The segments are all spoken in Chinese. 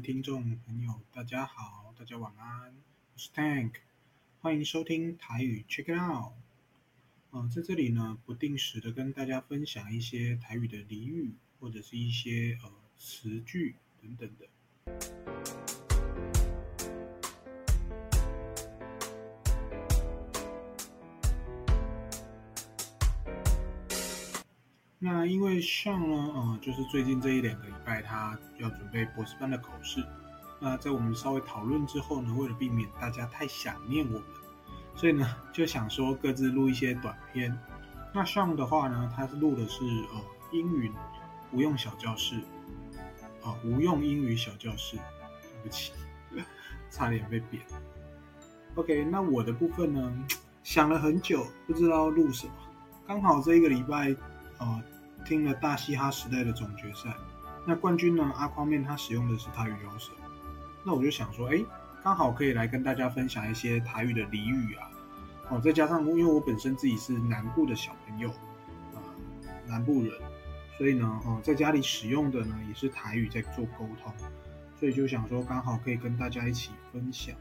听众朋友，大家好，大家晚安，我是 Tank，欢迎收听台语 Check It Out。呃，在这里呢，不定时的跟大家分享一些台语的俚语，或者是一些呃词句等等的。那因为上呢，呃，就是最近这一两个礼拜，他要准备博士班的口试。那在我们稍微讨论之后呢，为了避免大家太想念我们，所以呢，就想说各自录一些短片。那上的话呢，他是录的是呃英语无用小教室，啊、呃，无用英语小教室，对不起，差点被扁。OK，那我的部分呢，想了很久，不知道录什么，刚好这一个礼拜。呃，听了大嘻哈时代的总决赛，那冠军呢？阿宽面他使用的是台语饶舌，那我就想说，哎，刚好可以来跟大家分享一些台语的俚语啊。哦，再加上因为我本身自己是南部的小朋友，呃，南部人，所以呢，哦，在家里使用的呢也是台语在做沟通，所以就想说，刚好可以跟大家一起分享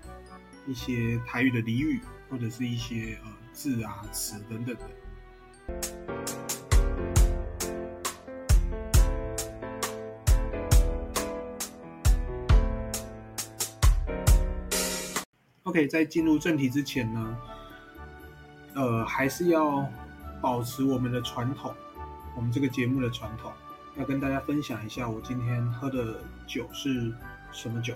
一些台语的俚语，或者是一些呃字啊词等等的。OK，在进入正题之前呢，呃，还是要保持我们的传统，我们这个节目的传统，要跟大家分享一下我今天喝的酒是什么酒。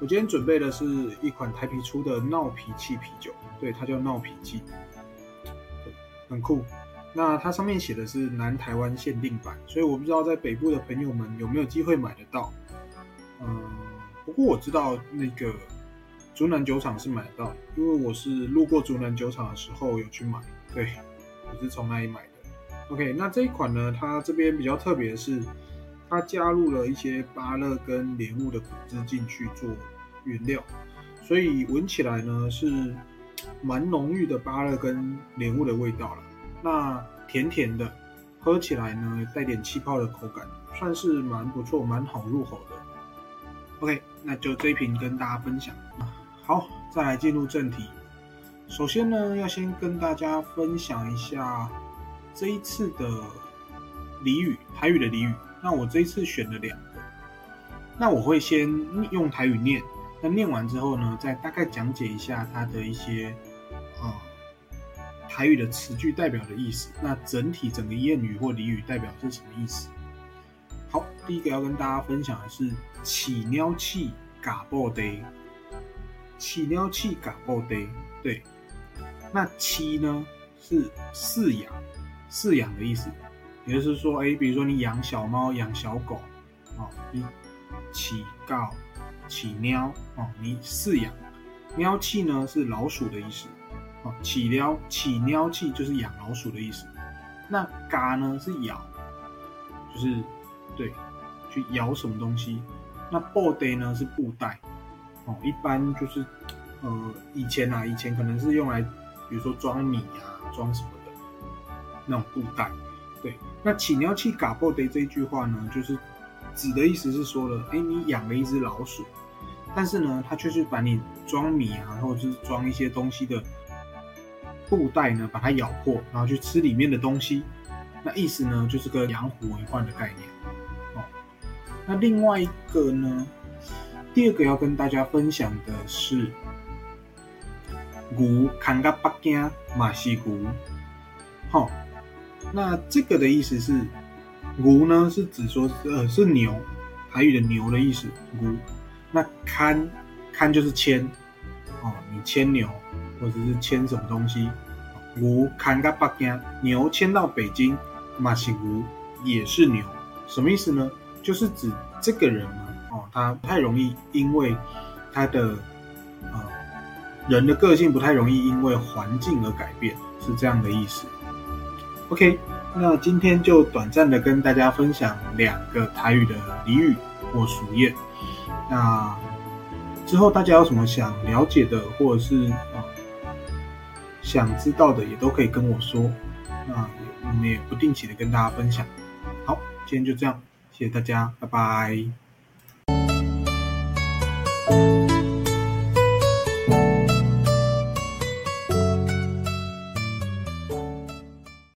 我今天准备的是一款台啤出的闹脾气啤酒，对，它叫闹脾气，很酷。那它上面写的是南台湾限定版，所以我不知道在北部的朋友们有没有机会买得到。嗯，不过我知道那个。竹南酒厂是买得到，因为我是路过竹南酒厂的时候有去买。对，我是从那里买的。OK，那这一款呢，它这边比较特别的是，它加入了一些芭乐跟莲雾的果汁进去做原料，所以闻起来呢是蛮浓郁的芭乐跟莲雾的味道了。那甜甜的，喝起来呢带点气泡的口感，算是蛮不错，蛮好入口的。OK，那就这一瓶跟大家分享。好，再来进入正题。首先呢，要先跟大家分享一下这一次的俚语，台语的俚语。那我这一次选了两个，那我会先用台语念，那念完之后呢，再大概讲解一下它的一些啊台语的词句代表的意思。那整体整个谚语或俚语代表是什么意思？好，第一个要跟大家分享的是“起尿气，嘎布袋”。起鸟气，嘎布袋，对，那起呢是饲养，饲养的意思，也就是说，哎，比如说你养小猫、养小狗，哦，你起告起喵，哦，你饲养，喵气呢是老鼠的意思，哦，起鸟起喵气就是养老鼠的意思，那嘎呢是咬，就是对，去咬什么东西，那布袋呢是布袋。哦，一般就是，呃，以前啊，以前可能是用来，比如说装米啊，装什么的，那种布袋。对，那起尿器嘎破的这一句话呢，就是指的意思是说了，哎，你养了一只老鼠，但是呢，它却是把你装米啊，或者是装一些东西的布袋呢，把它咬破，然后去吃里面的东西。那意思呢，就是个养虎为患的概念。哦，那另外一个呢？第二个要跟大家分享的是“牛看甲北京马西牛”，好，那这个的意思是“牛”呢，是指说呃是牛，台语的牛的意思。牛，那看看就是牵哦，你牵牛或者是牵什么东西，牛看甲北京，牛牵到北京嘛是牛，也是牛，什么意思呢？就是指这个人呢。哦，他不太容易因为他的呃人的个性不太容易因为环境而改变，是这样的意思。OK，那今天就短暂的跟大家分享两个台语的俚语或俗谚。那之后大家有什么想了解的，或者是呃想知道的，也都可以跟我说。那我们也不定期的跟大家分享。好，今天就这样，谢谢大家，拜拜。